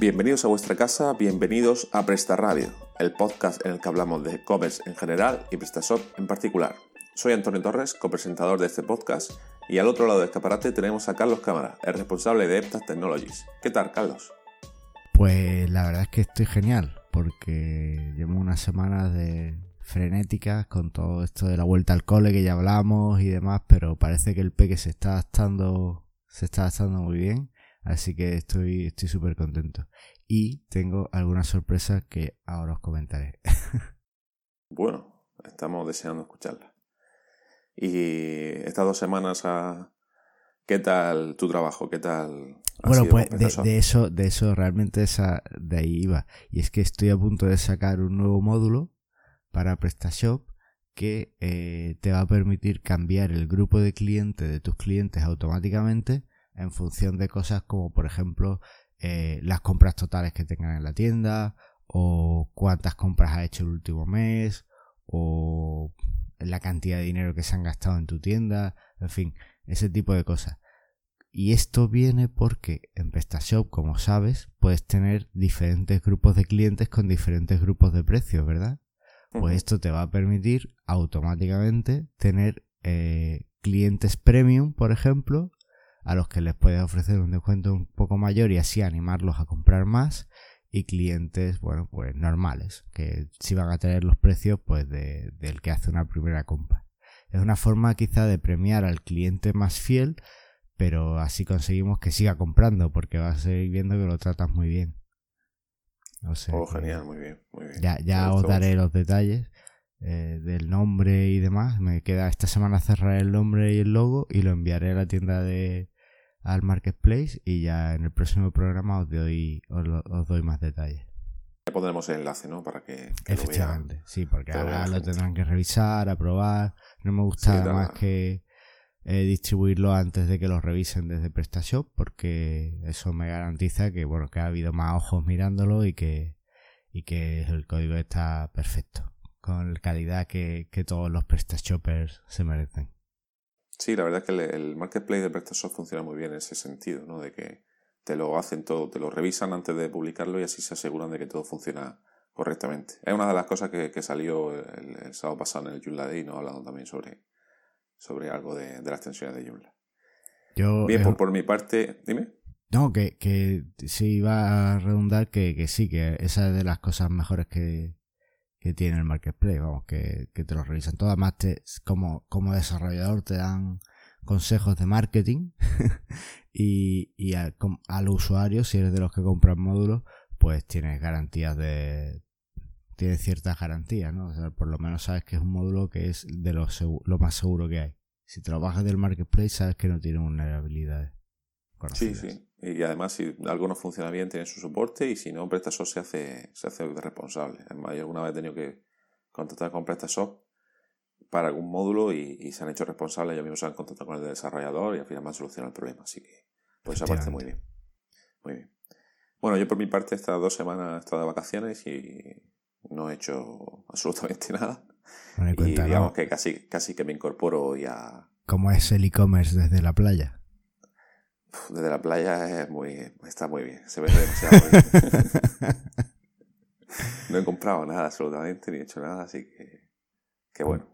Bienvenidos a vuestra casa, bienvenidos a Presta Radio, el podcast en el que hablamos de e-commerce en general y PrestaShop en particular. Soy Antonio Torres, copresentador de este podcast, y al otro lado del escaparate tenemos a Carlos Cámara, el responsable de Eptas Technologies. ¿Qué tal, Carlos? Pues la verdad es que estoy genial, porque llevo unas semanas de frenéticas con todo esto de la vuelta al cole que ya hablamos y demás, pero parece que el peque se está adaptando, se está adaptando muy bien, así que estoy estoy súper contento. Y tengo algunas sorpresas que ahora os comentaré. bueno, estamos deseando escucharlas. Y estas dos semanas, ah, ¿qué tal tu trabajo? ¿Qué tal? Bueno, pues de, eso, de eso realmente esa, de ahí iba. Y es que estoy a punto de sacar un nuevo módulo para PrestaShop que eh, te va a permitir cambiar el grupo de clientes de tus clientes automáticamente en función de cosas como por ejemplo eh, las compras totales que tengan en la tienda o cuántas compras ha hecho el último mes o la cantidad de dinero que se han gastado en tu tienda, en fin, ese tipo de cosas. Y esto viene porque en PrestaShop, como sabes, puedes tener diferentes grupos de clientes con diferentes grupos de precios, ¿verdad? Pues esto te va a permitir automáticamente tener eh, clientes premium, por ejemplo, a los que les puedes ofrecer un descuento un poco mayor y así animarlos a comprar más y clientes, bueno, pues normales, que si van a tener los precios pues de, del que hace una primera compra. Es una forma quizá de premiar al cliente más fiel, pero así conseguimos que siga comprando porque vas a seguir viendo que lo tratas muy bien oh, genial, muy bien, muy bien. Ya, ya os daré los detalles eh, del nombre y demás. Me queda esta semana cerrar el nombre y el logo y lo enviaré a la tienda de al marketplace y ya en el próximo programa os doy os, doy más detalles. Ya pondremos el enlace, ¿no? Para que, Efectivamente, sí, porque ahora lo tendrán que revisar, aprobar. No me gusta más que eh, distribuirlo antes de que lo revisen desde PrestaShop porque eso me garantiza que bueno que ha habido más ojos mirándolo y que y que el código está perfecto con la calidad que, todos los PrestaShoppers se merecen. Sí, la verdad es que el, marketplace de PrestaShop funciona muy bien en ese sentido, ¿no? De que te lo hacen todo, te lo revisan antes de publicarlo y así se aseguran de que todo funciona correctamente. Es una de las cosas que, salió el, sábado pasado en el Joomla Day, ¿no? Hablando también sobre, sobre algo de, las tensiones de Joomla. Yo, Bien, eh, por, mi parte, dime. No, que, que sí iba a redundar que, sí, que esa es de las cosas mejores que, tiene el marketplace, vamos, que, te lo revisan todo. Además, te, como, como desarrollador te dan consejos de marketing y, y al usuario, si eres de los que compran módulos, pues tienes garantías de tiene ciertas garantías, ¿no? O sea, por lo menos sabes que es un módulo que es de lo, lo más seguro que hay. Si te lo bajas del marketplace, sabes que no tiene vulnerabilidades. Sí, sí. Y además, si algo no funciona bien, tiene su soporte y si no, PrestaShop se hace, se hace responsable. Además, yo alguna vez he tenido que contactar con PrestaShop para algún módulo y, se han hecho responsables. Ellos mismos se han contactado con el desarrollador y al final me han solucionado el problema. Así que, pues esa parte muy bien. Muy bien. Bueno, yo por mi parte estas dos semanas he estado de vacaciones y no he hecho absolutamente nada. y digamos que casi, casi que me incorporo ya. ¿Cómo es el e-commerce desde la playa? Desde la playa es muy, está muy bien, se ve demasiado bien. no he comprado nada absolutamente, ni he hecho nada, así que, que bueno.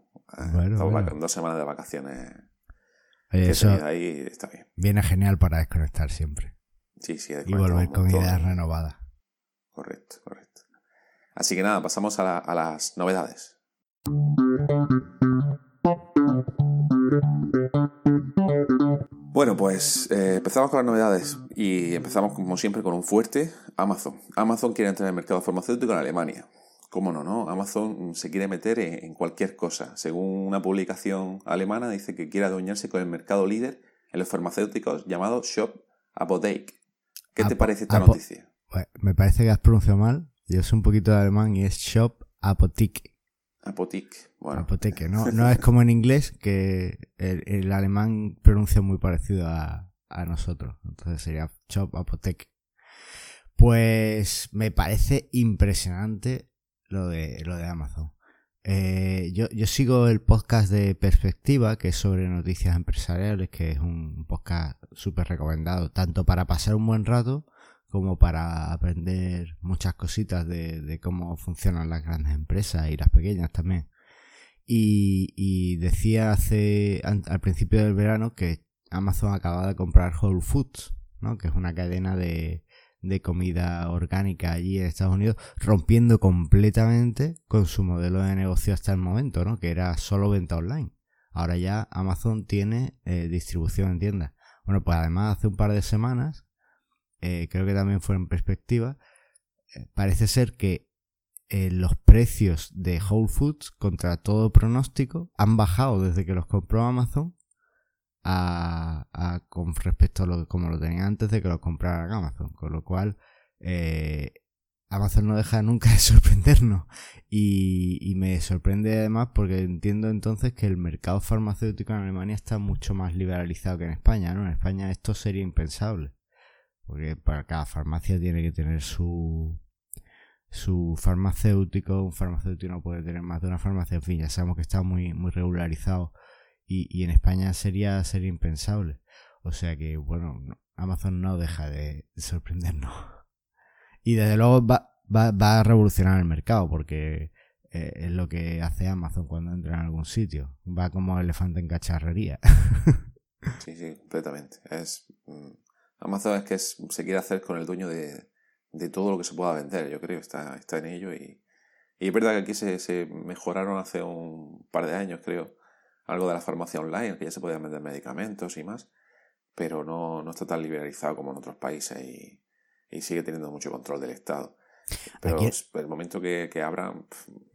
bueno, dos semanas de vacaciones. eso ahí está bien. Viene genial para desconectar siempre. Sí, sí, y volver con ideas renovadas. Correcto, correcto. Así que nada, pasamos a, las novedades. Bueno, pues eh, empezamos con las novedades y empezamos como siempre con un fuerte Amazon. Amazon quiere entrar en el mercado farmacéutico en Alemania. ¿Cómo no, no? Amazon se quiere meter en, cualquier cosa. Según una publicación alemana, dice que quiere adueñarse con el mercado líder en los farmacéuticos llamado Shop Apotheke. ¿Qué te parece esta noticia? Me parece que has pronunciado mal. Yo soy un poquito de alemán y es Shop Apotheke. Apotheke, bueno. No, no es como en inglés, que el, alemán pronuncia muy parecido a, nosotros. Entonces sería Shop Apotheke. Pues me parece impresionante lo de, lo de Amazon. Eh, yo, yo, sigo el podcast de Perspectiva, que es sobre noticias empresariales, que es un podcast súper recomendado, tanto para pasar un buen rato como para aprender muchas cositas de, cómo funcionan las grandes empresas y las pequeñas también. Y, decía hace al principio del verano que Amazon acaba de comprar Whole Foods, ¿no? que es una cadena de, de comida orgánica allí en Estados Unidos, rompiendo completamente con su modelo de negocio hasta el momento, ¿no? que era solo venta online. Ahora ya Amazon tiene eh, distribución en tiendas. Bueno, pues además hace un par de semanas, eh, creo que también fue en perspectiva, eh, parece ser que los precios de Whole Foods contra todo pronóstico han bajado desde que los compró Amazon a, con respecto a lo como lo tenía antes de que los comprara Amazon. Con lo cual Amazon no deja nunca de sorprendernos y, me sorprende además porque entiendo entonces que el mercado farmacéutico en Alemania está mucho más liberalizado que en España, ¿no? En España esto sería impensable porque para cada farmacia tiene que tener su su farmacéutico, un farmacéutico no puede tener más de una farmacia, en fin, ya sabemos que está muy, muy regularizado y, y en España sería, sería impensable. O sea que, bueno, Amazon no deja de sorprendernos. Y desde luego va, va, a revolucionar el mercado porque eh, es lo que hace Amazon cuando entra en algún sitio. Va como elefante en cacharrería. sí, sí, completamente. Es, mm, Amazon es que se quiere hacer con el dueño de, todo lo que se pueda vender, yo creo, está, está en ello. Y, es verdad que aquí se, mejoraron hace un par de años, creo, algo de la farmacia online, que ya se podían vender medicamentos y más, pero no, no está tan liberalizado como en otros países. Y sigue teniendo mucho control del Estado. Pero el momento que, que abran...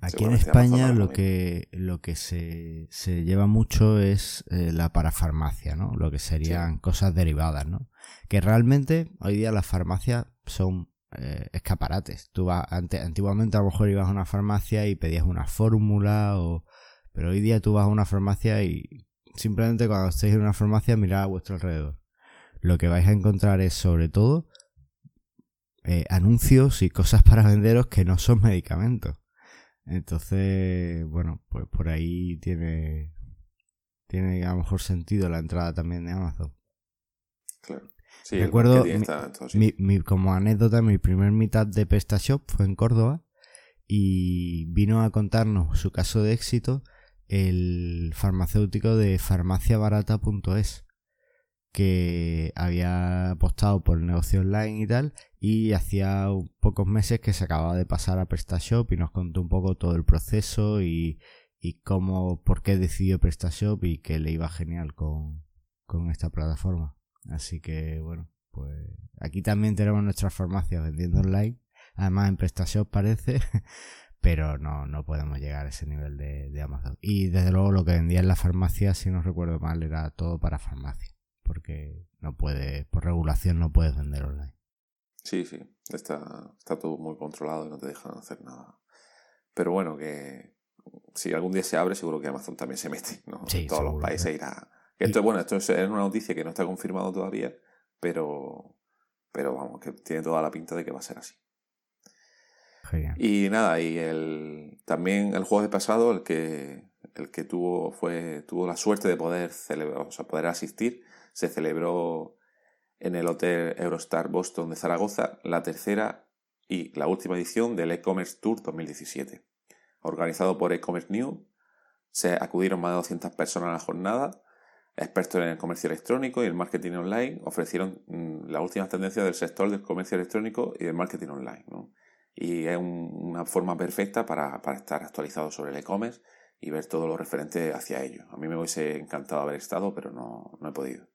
Aquí en España lo que, lo que se, se lleva mucho es eh, la parafarmacia, ¿no? Lo que serían cosas derivadas, ¿no? Que realmente hoy día las farmacias son eh, escaparates. Tú vas, antiguamente a lo mejor ibas a una farmacia y pedías una fórmula o... Pero hoy día tú vas a una farmacia y simplemente cuando estéis en una farmacia mirad a vuestro alrededor. Lo que vais a encontrar es sobre todo eh, anuncios y cosas para venderos que no son medicamentos. Entonces, bueno, pues por ahí tiene, tiene a lo mejor sentido la entrada también de Amazon. Claro. Recuerdo, mi, como anécdota, mi primer mitad de PrestaShop fue en Córdoba y vino a contarnos su caso de éxito el farmacéutico de farmaciabarata.es que había apostado por el negocio online y tal, y hacía pocos meses que se acababa de pasar a PrestaShop y nos contó un poco todo el proceso y, y cómo, por qué decidió PrestaShop y que le iba genial con, con esta plataforma. Así que bueno, pues aquí también tenemos nuestras farmacias vendiendo online, además en PrestaShop parece, pero no, no podemos llegar a ese nivel de, de Amazon. Y desde luego lo que vendía en la farmacia, si no recuerdo mal, era todo para farmacia porque no puede, por regulación no puedes vender online. Sí, sí, está, está todo muy controlado y no te dejan hacer nada. Pero bueno, que si algún día se abre, seguro que Amazon también se mete, ¿no? en todos los países irá. Esto, bueno, esto es una noticia que no está confirmado todavía, pero, pero vamos, que tiene toda la pinta de que va a ser así. Genial. Y nada, y el, también el jueves pasado, el que, el que tuvo, fue, tuvo la suerte de poder celebrar, o sea, poder asistir, se celebró en el Hotel Eurostar Boston de Zaragoza la tercera y la última edición del e-commerce Tour 2017. Organizado por e-commerce New, se acudieron más de 200 personas a la jornada. Expertos en el comercio electrónico y el marketing online ofrecieron mm, las últimas tendencias del sector del comercio electrónico y del marketing online. Y es una forma perfecta para, estar actualizado sobre el e-commerce y ver todo lo referente hacia ello. A mí me hubiese encantado haber estado, pero no, no he podido.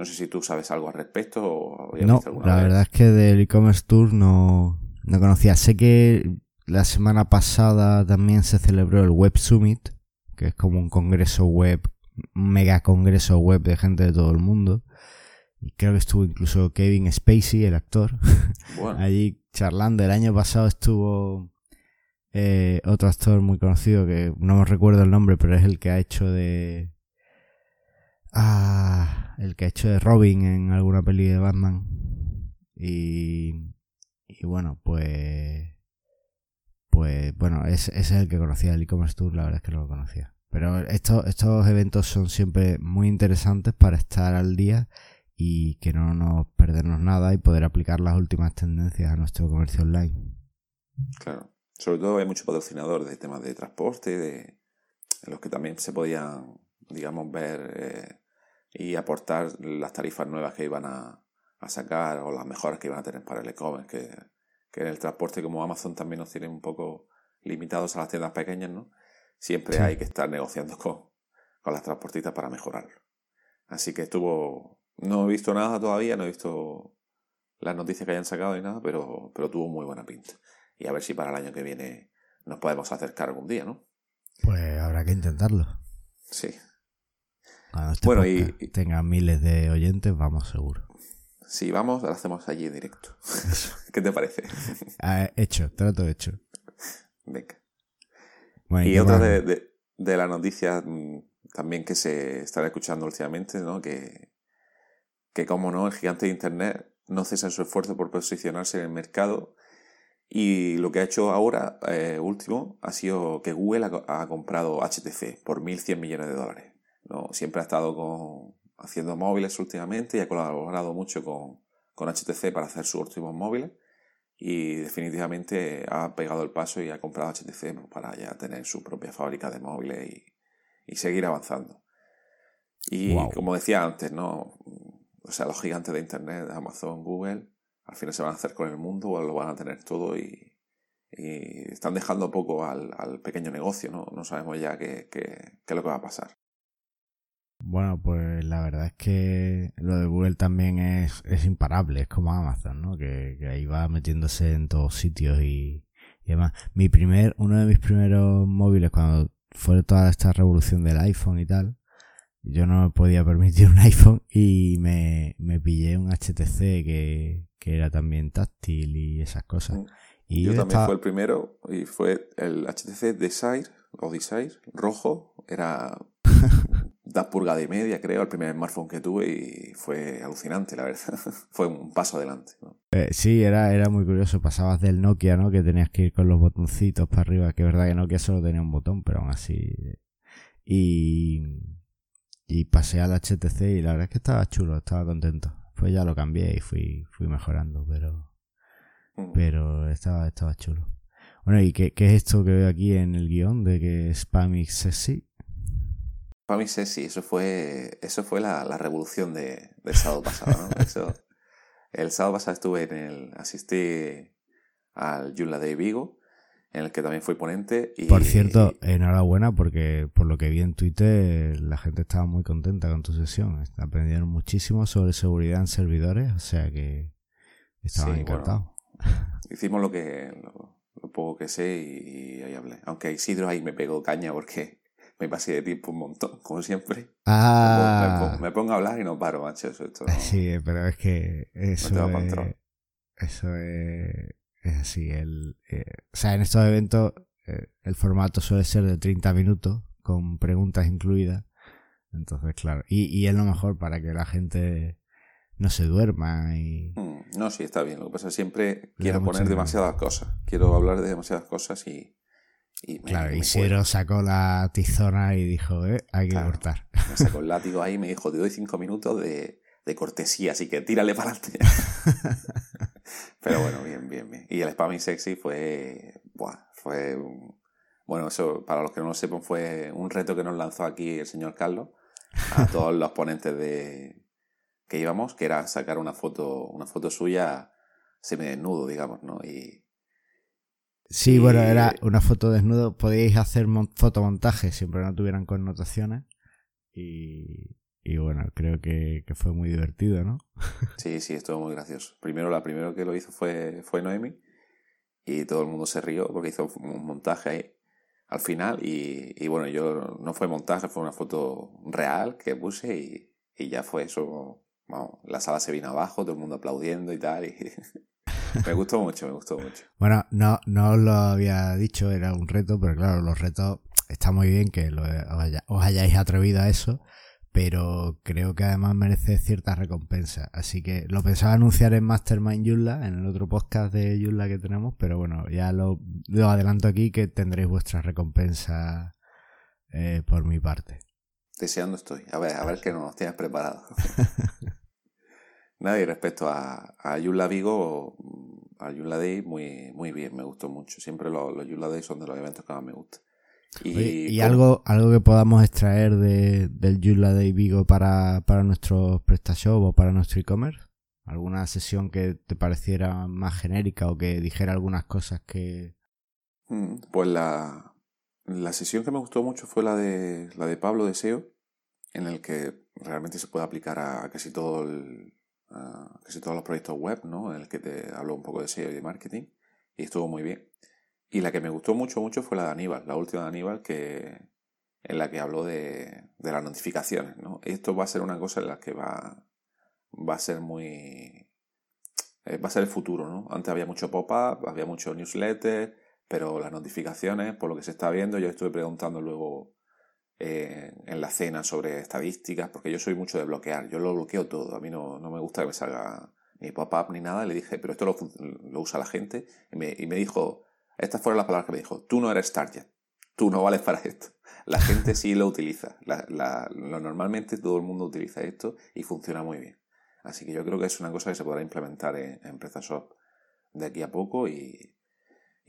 No sé si tú sabes algo al respecto o No, la verdad es que del e-commerce tour no, no conocía. Sé que la semana pasada también se celebró el Web Summit, que es como un congreso web, un mega congreso web de gente de todo el mundo. Y creo que estuvo incluso Kevin Spacey, el actor, allí charlando. El año pasado estuvo eh, otro actor muy conocido que no me recuerdo el nombre, pero es el que ha hecho de Ah, el que ha hecho de Robin en alguna peli de Batman. Y, y bueno, pues. Pues bueno, ese es el que conocía el e-commerce tour, la verdad es que no lo conocía. Pero estos, estos eventos son siempre muy interesantes para estar al día y que no nos perdernos nada y poder aplicar las últimas tendencias a nuestro comercio online. Claro. Sobre todo hay mucho patrocinador de temas de transporte, de en los que también se podían, digamos, ver eh, y aportar las tarifas nuevas que iban a, a, sacar o las mejoras que iban a tener para el e-commerce, que, que en el transporte como Amazon también nos tiene un poco limitados a las tiendas pequeñas, ¿no? Siempre hay que estar negociando con, con las transportistas para mejorarlo. Así que estuvo... No he visto nada todavía, no he visto las noticias que hayan sacado ni nada, pero, pero tuvo muy buena pinta. Y a ver si para el año que viene nos podemos acercar algún día, ¿no? Pues habrá que intentarlo. Sí. Cuando este bueno, y, tenga miles de oyentes, vamos seguro. Si vamos, lo hacemos allí en directo. ¿Qué te parece? Ah, hecho, trato hecho. Venga. y otra de, de, de las noticias mm, también que se están escuchando últimamente, ¿no? Que, que como no, el gigante de Internet no cesa su esfuerzo por posicionarse en el mercado y lo que ha hecho ahora, eh, último, ha sido que Google ha, comprado HTC por 1.100 millones de dólares. ¿No? Siempre ha estado con, haciendo móviles últimamente y ha colaborado mucho con, con HTC para hacer sus últimos móviles y definitivamente ha pegado el paso y ha comprado HTC para ya tener su propia fábrica de móviles y, y seguir avanzando. Y como decía antes, ¿no? O sea, los gigantes de Internet, Amazon, Google, al final se van a hacer con el mundo o lo van a tener todo y, y están dejando poco al, al, pequeño negocio, ¿no? No sabemos ya qué, qué, qué, es lo que va a pasar. Bueno, pues la verdad es que lo de Google también es, es imparable, es como Amazon, ¿no? Que, que ahí va metiéndose en todos sitios y, y demás. Mi primer, uno de mis primeros móviles cuando fue toda esta revolución del iPhone y tal, yo no me podía permitir un iPhone y me, me pillé un HTC que, que, era también táctil y esas cosas. Mm. Y yo, también fue el primero y fue el HTC Desire o Desire rojo, era da pulgada y media, creo, el primer smartphone que tuve y fue alucinante, la verdad. fue un paso adelante. Eh, sí, era, era muy curioso. Pasabas del Nokia, ¿no? Que tenías que ir con los botoncitos para arriba, que es verdad que Nokia solo tenía un botón, pero aún así. Y, y pasé al HTC y la verdad es que estaba chulo, estaba contento. Pues ya lo cambié y fui, fui mejorando, pero, mm. pero estaba, estaba chulo. Bueno, ¿y qué, qué, es esto que veo aquí en el guion de que Spamix Sexy? Para mí sí, eso fue, eso fue la, la revolución de, del sábado pasado. ¿no? Eso, el sábado pasado estuve en el, asistí al Yula de Vigo, en el que también fui ponente. Y, por cierto, enhorabuena porque por lo que vi en Twitter la gente estaba muy contenta con tu sesión. Aprendieron muchísimo sobre seguridad en servidores, o sea que estaban encantados. hicimos lo que lo, lo, poco que sé y, y ahí hablé. Aunque Isidro ahí me pegó caña porque me pasé de tiempo un montón, como siempre. Ah. Me pongo, a hablar y no paro, macho. Eso, esto Sí, pero es que eso no es, Eso es, es así. El, eh, o sea, en estos eventos eh, el formato suele ser de 30 minutos, con preguntas incluidas. Entonces, claro. Y, y es lo mejor para que la gente no se duerma y... Mm, no, sí, está bien. Lo que pasa es que siempre quiero poner demasiadas cosas. Quiero hablar de demasiadas cosas y y claro, Isidro sacó la tizona y dijo, eh, hay que cortar. Me sacó el látigo ahí y me dijo, te doy cinco minutos de, de cortesía, así que tírale para adelante. Pero bueno, bien, bien, bien. Y el spamming sexy fue, buah, fue, bueno, eso para los que no lo sepan fue un reto que nos lanzó aquí el señor Carlos a todos los ponentes de que íbamos, que era sacar una foto, una foto suya semidesnudo, digamos, ¿no? Y, Sí, bueno, era una foto desnudo. Podíais hacer fotomontajes siempre no tuvieran connotaciones. Y, y bueno, creo que, que, fue muy divertido, ¿no? Sí, sí, estuvo muy gracioso. Primero, la primera que lo hizo fue, fue Noemi. Y todo el mundo se rió porque hizo un montaje ahí al final. Y, y bueno, yo no fue montaje, fue una foto real que puse y, y ya fue eso. Vamos, la sala se vino abajo, todo el mundo aplaudiendo y tal. Y me gustó mucho, me gustó mucho. Bueno, no, no os lo había dicho, era un reto, pero claro, los retos está muy bien que os, hayáis atrevido a eso, pero creo que además merece cierta recompensa. Así que lo pensaba anunciar en Mastermind Yulla, en el otro podcast de Yulla que tenemos, pero bueno, ya lo, adelanto aquí que tendréis vuestra recompensa eh, por mi parte. Deseando estoy. A ver, a ver qué nos tienes preparado. Nada, y respecto a, a Yula Vigo, a Yula Day, muy, muy bien, me gustó mucho. Siempre los, los Yula Day son de los eventos que más me gustan. Y, algo, algo que podamos extraer de, del Yula Day Vigo para, para nuestros PrestaShop o para nuestro e-commerce? ¿Alguna sesión que te pareciera más genérica o que dijera algunas cosas que... Mm, pues la, la sesión que me gustó mucho fue la de, la de Pablo Deseo, en el que realmente se puede aplicar a casi todo el, casi todos los proyectos web, ¿no? En el que te hablo un poco de SEO y de marketing. Y estuvo muy bien. Y la que me gustó mucho, mucho fue la de Aníbal, la última de Aníbal, que, en la que habló de, de las notificaciones, ¿no? Esto va a ser una cosa en la que va, va a ser muy... Eh, va a ser el futuro, ¿no? Antes había mucho pop-up, había mucho newsletter, pero las notificaciones, por lo que se está viendo, yo estuve preguntando luego eh, en la cena sobre estadísticas, porque yo soy mucho de bloquear, yo lo bloqueo todo, a mí no, no me gusta que me salga ni pop-up ni nada, le dije, pero esto lo, usa la gente, y me, dijo, estas fueron las palabras que me dijo, tú no eres target, tú no vales para esto. La gente sí lo utiliza, lo, normalmente todo el mundo utiliza esto y funciona muy bien. Así que yo creo que es una cosa que se podrá implementar en, en PrestaShop de aquí a poco y,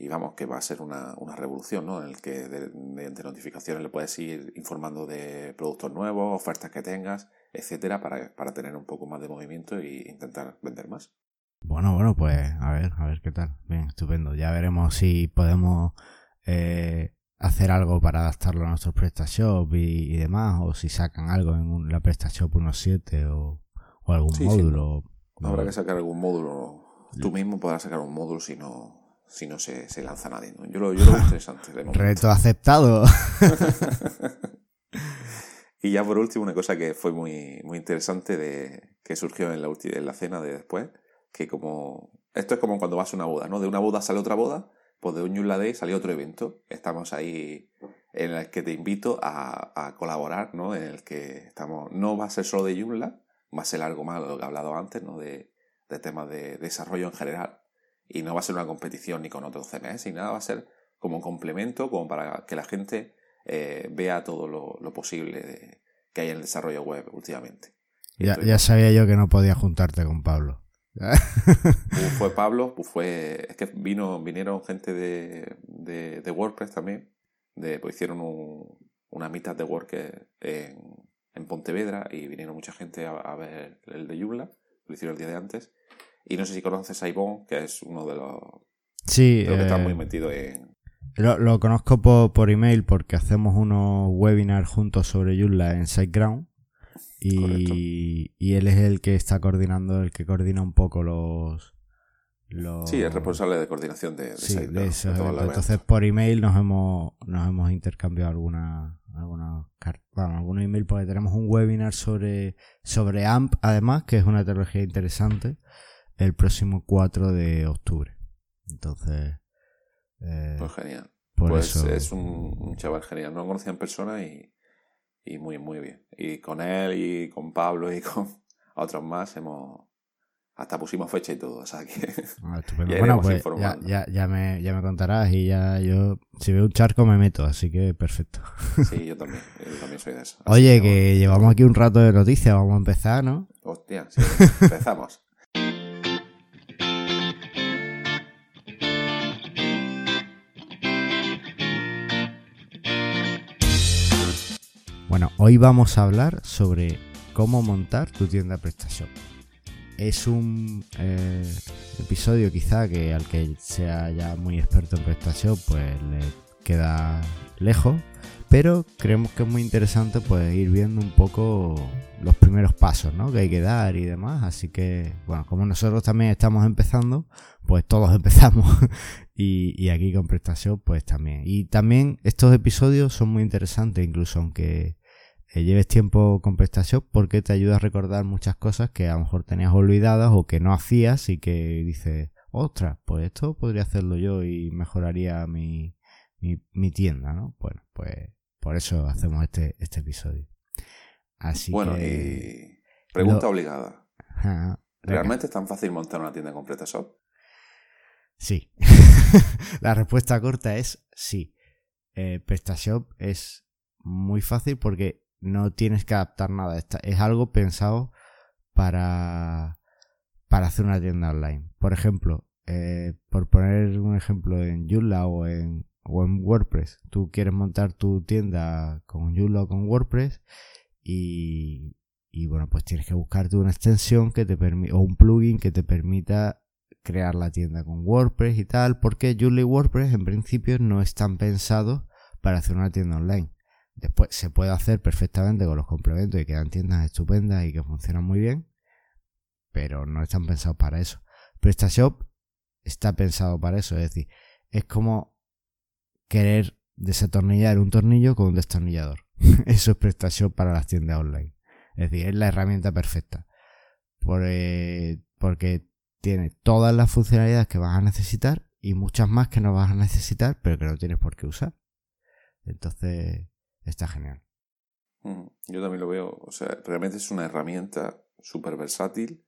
y vamos, que va a ser una, una revolución, ¿no? En el que de, mediante notificaciones le puedes ir informando de productos nuevos, ofertas que tengas, etcétera, para, para tener un poco más de movimiento e intentar vender más. Bueno, bueno, pues a ver, a ver qué tal. Bien, estupendo. Ya veremos si podemos eh, hacer algo para adaptarlo a nuestros PrestaShop y, y demás, o si sacan algo en un, la PrestaShop 1.7 o, o algún sí, módulo. Sí. Habrá que sacar algún módulo. Tú mismo podrás sacar un módulo si no, si no se, se lanza nadie. ¿no? Yo, lo, yo lo veo interesante. De Reto aceptado. y ya por último, una cosa que fue muy, muy interesante de, que surgió en la, en la cena de después, que como... Esto es como cuando vas a una boda, ¿no? De una boda sale otra boda, pues de un Yula Day sale otro evento. Estamos ahí en el que te invito a, a, colaborar, ¿no? En el que estamos... No va a ser solo de Yula, va a ser algo más lo que he hablado antes, ¿no? De, de temas de desarrollo en general y no va a ser una competición ni con otros CMS ni nada, va a ser como un complemento, como para que la gente eh, vea todo lo, lo posible de, que hay en el desarrollo web últimamente. Ya, ya, sabía yo que no podía juntarte con Pablo. fue Pablo, fue. Es que vino, vinieron gente de, de, de WordPress también. De, pues hicieron un, una mitad de WordPress en, en, Pontevedra y vinieron mucha gente a, a ver el de Joomla. Lo hicieron el día de antes. Y no sé si conoces a Ivonne, que es uno de los. Sí. Creo que está muy metido en. Lo, lo conozco por, por, email porque hacemos unos webinars juntos sobre Joomla en SiteGround. Y, y, él es el que está coordinando, el que coordina un poco los. los... Sí, es responsable de coordinación de, de sí, de eso, Entonces por email nos hemos, nos hemos intercambiado alguna, alguna bueno, algún email porque tenemos un webinar sobre, sobre AMP además, que es una tecnología interesante el próximo 4 de octubre. Entonces. Eh, pues genial. pues eso... es un, un, chaval genial. No lo conocía en persona y, y muy, muy bien. Y con él y con Pablo y con otros más hemos. Hasta pusimos fecha y todo, o sea que. Ah, ya bueno, pues ya, ya, ya, me, ya me contarás y ya yo. Si veo un charco me meto, así que perfecto. Sí, yo también. Yo también soy de eso. Oye, que, que llevamos aquí un rato de noticias, vamos a empezar, ¿no? Hostia, sí, empezamos. Bueno, hoy vamos a hablar sobre cómo montar tu tienda PrestaShop. Es un eh, episodio quizá que al que sea ya muy experto en PrestaShop pues le queda lejos, pero creemos que es muy interesante pues ir viendo un poco los primeros pasos ¿no? que hay que dar y demás. Así que, bueno, como nosotros también estamos empezando, pues todos empezamos. y, y, aquí con PrestaShop pues también. Y también estos episodios son muy interesantes, incluso aunque lleves tiempo con PrestaShop porque te ayuda a recordar muchas cosas que a lo mejor tenías olvidadas o que no hacías y que dices, ostras, pues esto podría hacerlo yo y mejoraría mi, mi, mi tienda, ¿no? Bueno, pues por eso hacemos este, este episodio. Así bueno, que... y pregunta lo... obligada. ¿Realmente es tan fácil montar una tienda con PrestaShop? Sí. La respuesta corta es sí. Eh, PrestaShop es muy fácil porque no tienes que adaptar nada. Es algo pensado para, para hacer una tienda online. Por ejemplo, eh, por poner un ejemplo en Joomla o en, o en WordPress, tú quieres montar tu tienda con Joomla o con WordPress y, y bueno, pues tienes que buscarte una extensión que te o un plugin que te permita crear la tienda con WordPress y tal, porque Joomla y WordPress en principio no están pensados para hacer una tienda online. Después se puede hacer perfectamente con los complementos y quedan tiendas estupendas y que funcionan muy bien, pero no están pensados para eso. PrestaShop está pensado para eso, es decir, es como querer desatornillar un tornillo con un destornillador. eso es PrestaShop para las tiendas online. Es decir, es la herramienta perfecta. Eh, porque tiene todas las funcionalidades que vas a necesitar y muchas más que no vas a necesitar, pero que no tienes por qué usar. Entonces, está genial. Yo también lo veo, o sea, realmente es una herramienta súper versátil,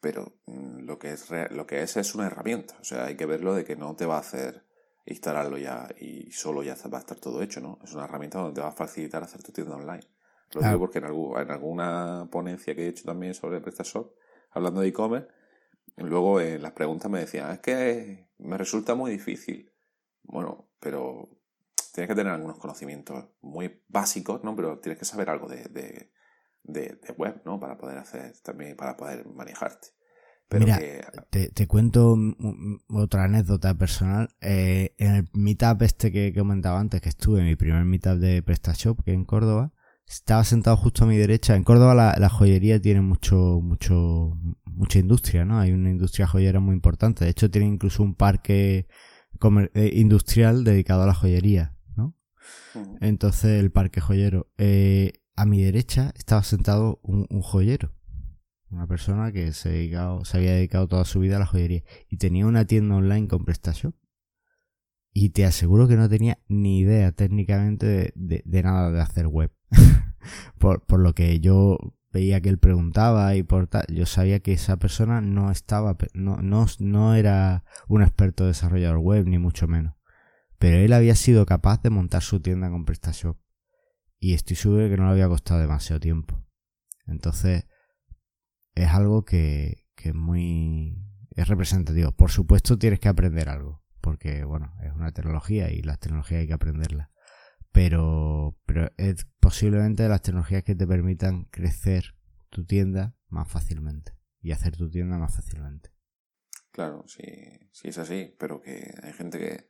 pero mm, lo que, es lo que es es una herramienta, o sea, hay que verlo de que no te va a hacer instalarlo ya y solo ya va a estar todo hecho, ¿no? Es una herramienta donde te va a facilitar hacer tu tienda online. Lo digo porque en, en, alguna ponencia que he hecho también sobre PrestaShop, hablando de e-commerce, luego en las preguntas me decían, es que me resulta muy difícil. Bueno, pero tienes que tener algunos conocimientos muy básicos, ¿no? Pero tienes que saber algo de, web, ¿no? Para poder hacer también, para poder manejarte. Pero Mira, te, cuento otra anécdota personal. Eh, en el meetup este que, que comentaba antes, que estuve, en mi primer meetup de PrestaShop, que en Córdoba, estaba sentado justo a mi derecha. En Córdoba la, joyería tiene mucho, mucho, mucha industria, ¿no? Hay una industria joyera muy importante. De hecho, tiene incluso un parque eh, industrial dedicado a la joyería. Entonces, el parque joyero. Eh, a mi derecha estaba sentado un, joyero. Una persona que se, se había dedicado toda su vida a la joyería. Y tenía una tienda online con PrestaShop. Y te aseguro que no tenía ni idea técnicamente de nada de hacer web. por, por, lo que yo veía que él preguntaba y por tal, yo sabía que esa persona no estaba, no, no, no era un experto desarrollador web, ni mucho menos. Pero él había sido capaz de montar su tienda con PrestaShop. Y estoy seguro que no le había costado demasiado tiempo. Entonces, es algo que, que es muy, es representativo. Por supuesto tienes que aprender algo, porque bueno, es una tecnología y las tecnologías hay que aprenderlas pero, pero es posiblemente las tecnologías que te permitan crecer tu tienda más fácilmente y hacer tu tienda más fácilmente. Claro, sí, sí es así, pero que hay gente que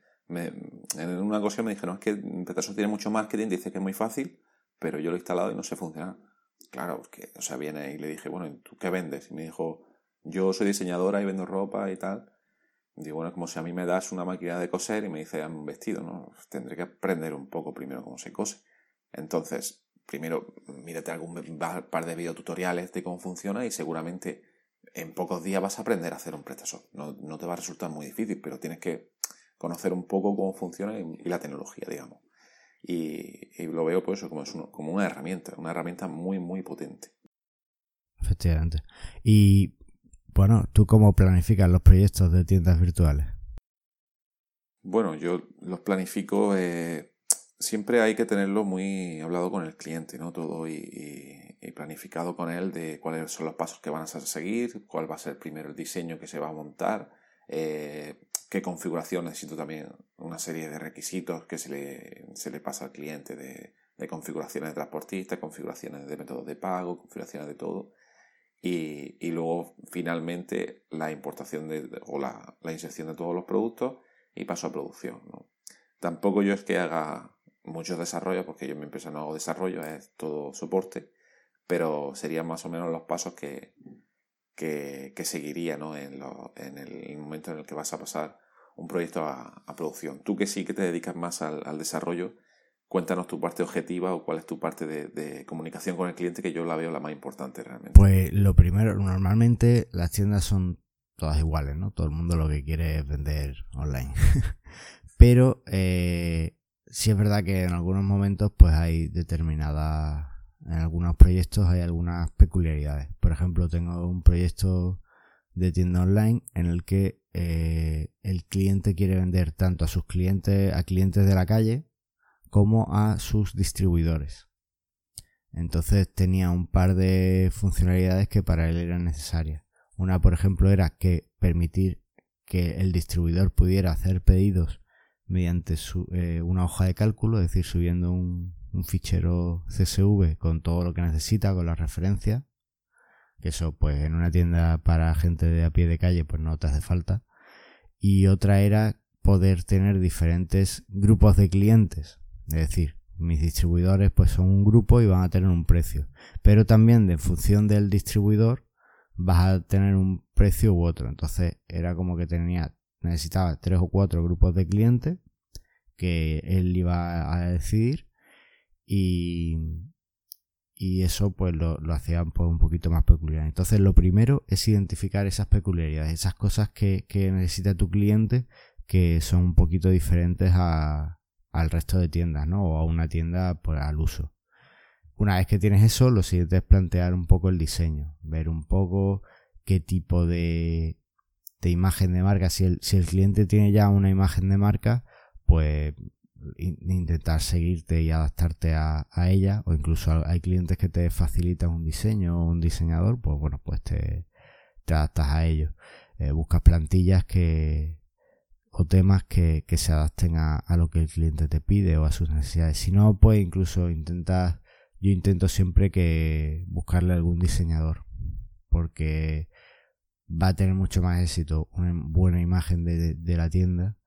en una ocasión me dijeron es que Petaso tiene mucho marketing, dice que es muy fácil, pero yo lo he instalado y no sé funcionar. Claro, porque, o sea, viene y le dije, bueno, ¿tú qué vendes? Y me dijo, yo soy diseñadora y vendo ropa y tal. Digo, bueno, como si a mí me das una máquina de coser y me dice un vestido, ¿no? Tendré que aprender un poco primero cómo se cose. Entonces, primero mírate algún par de videotutoriales de cómo funciona y seguramente en pocos días vas a aprender a hacer un PrestaShop. No, no te va a resultar muy difícil, pero tienes que conocer un poco cómo funciona y, la tecnología, digamos. Y, lo veo pues como, es como una herramienta, una herramienta muy, muy potente. Efectivamente. Y bueno, ¿tú cómo planificas los proyectos de tiendas virtuales? Bueno, yo los planifico, eh, siempre hay que tenerlo muy hablado con el cliente, ¿no? Todo y, planificado con él de cuáles son los pasos que van a seguir, cuál va a ser primero el diseño que se va a montar, eh, qué configuración necesito también, una serie de requisitos que se le, se le pasa al cliente de, configuraciones de transportistas, configuraciones de métodos de pago, configuraciones de todo y, luego finalmente la importación de, o la, la, inserción de todos los productos y paso a producción. Tampoco yo es que haga muchos desarrollos, porque yo en mi empresa no hago desarrollo, es todo soporte, pero serían más o menos los pasos que, que, que seguiría ¿no? en, lo, en, el momento en el que vas a pasar un proyecto a, producción. Tú que sí que te dedicas más al, al desarrollo, Cuéntanos tu parte objetiva o cuál es tu parte de, comunicación con el cliente que yo la veo la más importante realmente. Pues lo primero, normalmente las tiendas son todas iguales, ¿no? Todo el mundo lo que quiere es vender online. Pero eh, sí es verdad que en algunos momentos pues hay determinadas, en algunos proyectos hay algunas peculiaridades. Por ejemplo, tengo un proyecto de tienda online en el que eh, el cliente quiere vender tanto a sus clientes, a clientes de la calle, como a sus distribuidores. Entonces tenía un par de funcionalidades que para él eran necesarias. Una, por ejemplo, era que permitir que el distribuidor pudiera hacer pedidos mediante su, eh, una hoja de cálculo, es decir, subiendo un, un, fichero CSV con todo lo que necesita, con las referencias. Que eso, pues en una tienda para gente de a pie de calle, pues no te hace falta. Y otra era poder tener diferentes grupos de clientes. Es decir, mis distribuidores pues son un grupo y van a tener un precio. Pero también en función del distribuidor vas a tener un precio u otro. Entonces era como que tenía, necesitaba tres o cuatro grupos de clientes que él iba a decidir y, y eso pues lo, lo hacía pues, un poquito más peculiar. Entonces lo primero es identificar esas peculiaridades, esas cosas que, que necesita tu cliente que son un poquito diferentes a, al resto de tiendas, ¿no? O a una tienda pues, al uso. Una vez que tienes eso, lo siguiente es plantear un poco el diseño, ver un poco qué tipo de, de imagen de marca. Si el, si el cliente tiene ya una imagen de marca, pues intentar seguirte y adaptarte a, ella o incluso hay clientes que te facilitan un diseño o un diseñador pues bueno pues te, adaptas a ellos eh, buscas plantillas que, o temas que, se adapten a, lo que el cliente te pide o a sus necesidades. Si no pues incluso intentar yo intento siempre que buscarle algún diseñador porque va a tener mucho más éxito una buena imagen de la tienda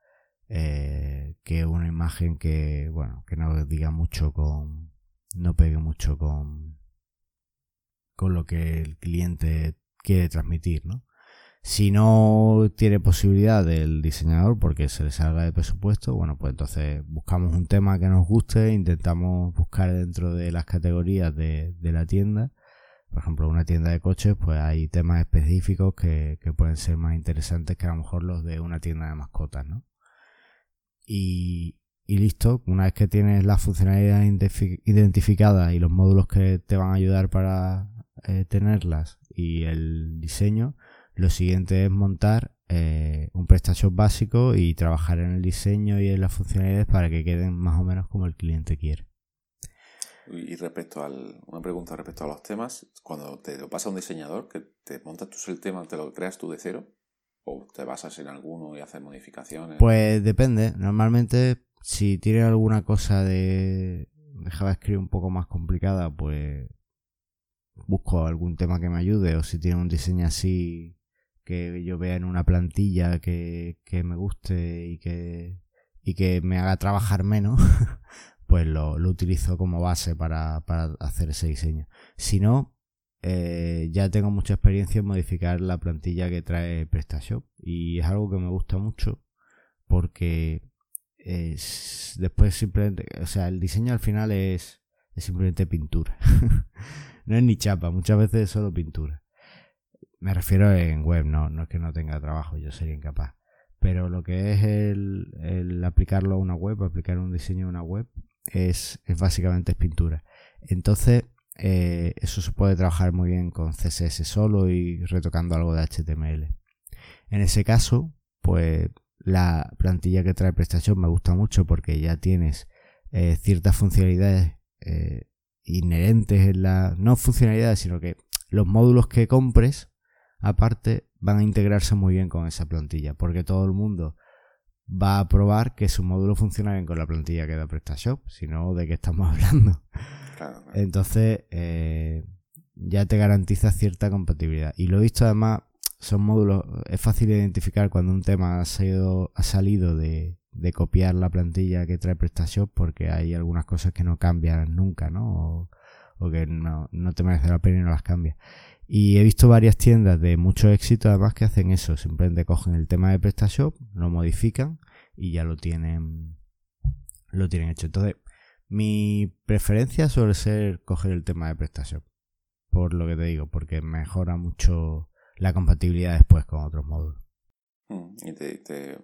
eh, que una imagen que bueno que no diga mucho con no pegue mucho con con lo que el cliente quiere transmitir no si no tiene posibilidad del diseñador porque se le salga de presupuesto, bueno, pues entonces buscamos un tema que nos guste, intentamos buscar dentro de las categorías de, de la tienda. Por ejemplo, una tienda de coches, pues hay temas específicos que, que, pueden ser más interesantes que a lo mejor los de una tienda de mascotas, ¿no? Y, listo, una vez que tienes la funcionalidad identificada y los módulos que te van a ayudar para eh, tenerlas y el diseño, lo siguiente es montar eh, un PrestaShop básico y trabajar en el diseño y en las funcionalidades para que queden más o menos como el cliente quiere. Y respecto a una pregunta respecto a los temas, cuando te lo pasa un diseñador, que te montas tú el tema, te lo creas tú de cero, o te basas en alguno y haces modificaciones. Pues depende. Normalmente, si tiene alguna cosa de, de JavaScript un poco más complicada, pues busco algún tema que me ayude, o si tiene un diseño así que yo vea en una plantilla que, que me guste y que, y que me haga trabajar menos, pues lo, lo, utilizo como base para, para, hacer ese diseño. Si no, eh, ya tengo mucha experiencia en modificar la plantilla que trae PrestaShop y es algo que me gusta mucho porque es, después simplemente, o sea, el diseño al final es, es simplemente pintura. no es ni chapa, muchas veces es solo pintura. Me refiero en web, no, no es que no tenga trabajo, yo sería incapaz. Pero lo que es el, el aplicarlo a una web, aplicar un diseño a una web, es, es básicamente es pintura. Entonces, eh, eso se puede trabajar muy bien con CSS solo y retocando algo de HTML. En ese caso, pues la plantilla que trae PrestaShop me gusta mucho porque ya tienes eh, ciertas funcionalidades eh, inherentes en la... no funcionalidades, sino que los módulos que compres aparte van a integrarse muy bien con esa plantilla, porque todo el mundo va a probar que su módulo funciona bien con la plantilla que da PrestaShop, si no, ¿de qué estamos hablando? Entonces, eh, ya te garantiza cierta compatibilidad. Y lo he visto además, son módulos, es fácil identificar cuando un tema ha, ha salido de, copiar la plantilla que trae PrestaShop, porque hay algunas cosas que no cambian nunca, ¿no? O, o que no, no te merece la pena y no las cambias. Y he visto varias tiendas de mucho éxito además que hacen eso, simplemente cogen el tema de PrestaShop, lo modifican y ya lo tienen lo tienen hecho. Entonces, mi preferencia suele ser coger el tema de PrestaShop, por lo que te digo, porque mejora mucho la compatibilidad después con otros módulos. Mm, y te, te,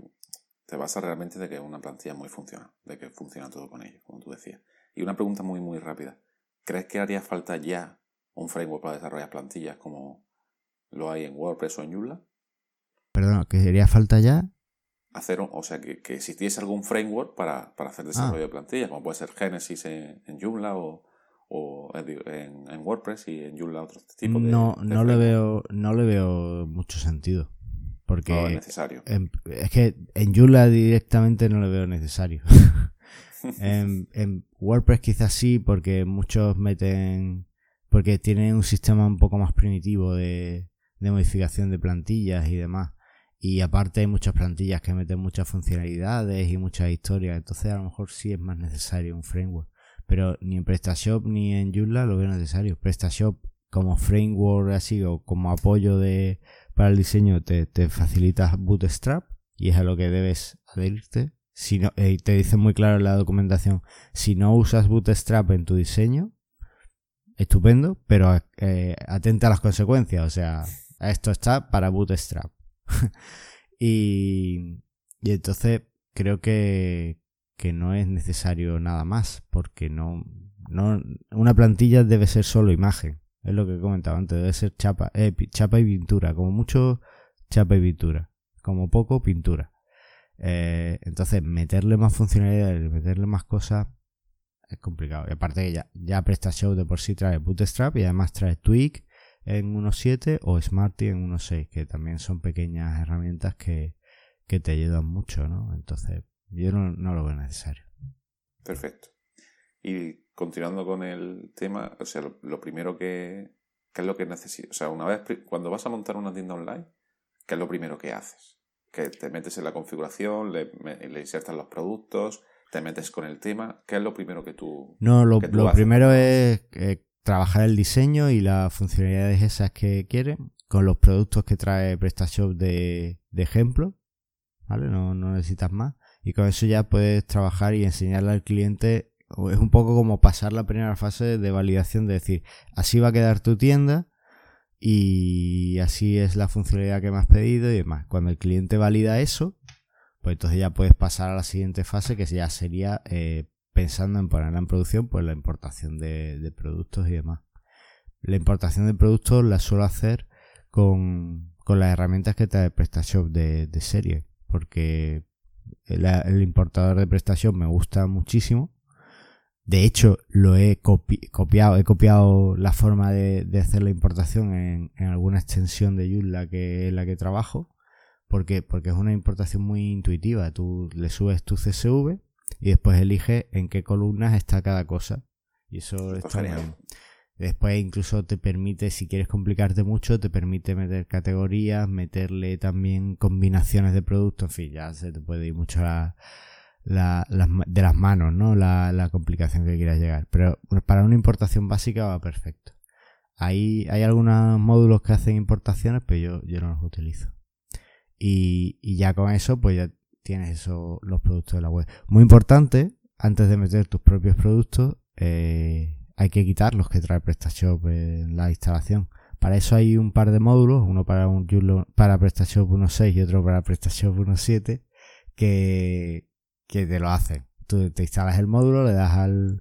te basa realmente de que es una plantilla muy funcional, de que funciona todo con ello, como tú decías. Y una pregunta muy, muy rápida. ¿Crees que haría falta ya un framework para desarrollar plantillas como lo hay en WordPress o en Joomla. Perdón, ¿que haría falta ya? Hacer, o sea, que, que, existiese algún framework para, para hacer desarrollo ah. de plantillas, como puede ser Genesis en, en Joomla o, o en, WordPress y en Joomla otro tipo de no no le veo no le veo mucho sentido porque no es necesario. es que en Joomla directamente no le veo necesario. En, en, WordPress quizás sí porque muchos meten porque tienen un sistema un poco más primitivo de, de modificación de plantillas y demás y aparte hay muchas plantillas que meten muchas funcionalidades y muchas historias entonces a lo mejor sí es más necesario un framework pero ni en PrestaShop ni en Joomla lo veo necesario. PrestaShop como framework así o como apoyo de, para el diseño te, te facilita Bootstrap y es a lo que debes adherirte. Si no, eh, te dice muy claro en la documentación, si no usas Bootstrap en tu diseño, estupendo, pero eh, atenta a las consecuencias, o sea, esto está para Bootstrap. y, y entonces creo que, que no es necesario nada más, porque no, no una plantilla debe ser solo imagen, es lo que he comentado antes, debe ser chapa, eh, chapa y pintura, como mucho chapa y pintura, como poco pintura. Eh, entonces, meterle más funcionalidades, meterle más cosas es complicado. Y aparte que ya, ya PrestaShow de por sí trae Bootstrap y además trae Tweak en 1.7 o Smarty en 1.6, que también son pequeñas herramientas que, que te ayudan mucho, ¿no? Entonces, yo no, lo veo necesario. Perfecto. Y continuando con el tema, o sea, lo, primero que, ¿qué es lo que necesitas? O sea, una vez, cuando vas a montar una tienda online, ¿qué es lo primero que haces? Que te metes en la configuración, le, le insertas los productos, te metes con el tema. ¿Qué es lo primero que tú No, lo, primero es eh, trabajar el diseño y las funcionalidades esas que quieren con los productos que trae PrestaShop de, de ejemplo. ¿Vale? No, no necesitas más y con eso ya puedes trabajar y enseñarle al cliente. Es un poco como pasar la primera fase de validación, de decir, así va a quedar tu tienda y así es la funcionalidad que me has pedido y demás. Cuando el cliente valida eso, pues entonces ya puedes pasar a la siguiente fase que ya sería eh, pensando en ponerla en producción, pues la importación de, productos y demás. La importación de productos la suelo hacer con, las herramientas que trae PrestaShop de, de serie, porque el, importador de prestación me gusta muchísimo. De hecho, lo he copiado, he copiado la forma de, hacer la importación en, alguna extensión de Joomla que es la que trabajo, porque, porque es una importación muy intuitiva. Tú le subes tu CSV y después eliges en qué columnas está cada cosa. Y eso está genial. Después incluso te permite, si quieres complicarte mucho, te permite meter categorías, meterle también combinaciones de productos, en fin, ya se te puede ir mucho la, de las manos, ¿no? La, complicación que quieras llegar. Pero para una importación básica va perfecto. Hay, hay algunos módulos que hacen importaciones, pero yo, yo no los utilizo. Y, y ya con eso, pues ya tienes eso, los productos de la web. Muy importante, antes de meter tus propios productos, eh, hay que quitar los que trae PrestaShop en la instalación. Para eso hay un par de módulos, uno para un para PrestaShop 1.6 y otro para PrestaShop 1.7 que, que te lo hacen. Tú te instalas el módulo, le das al,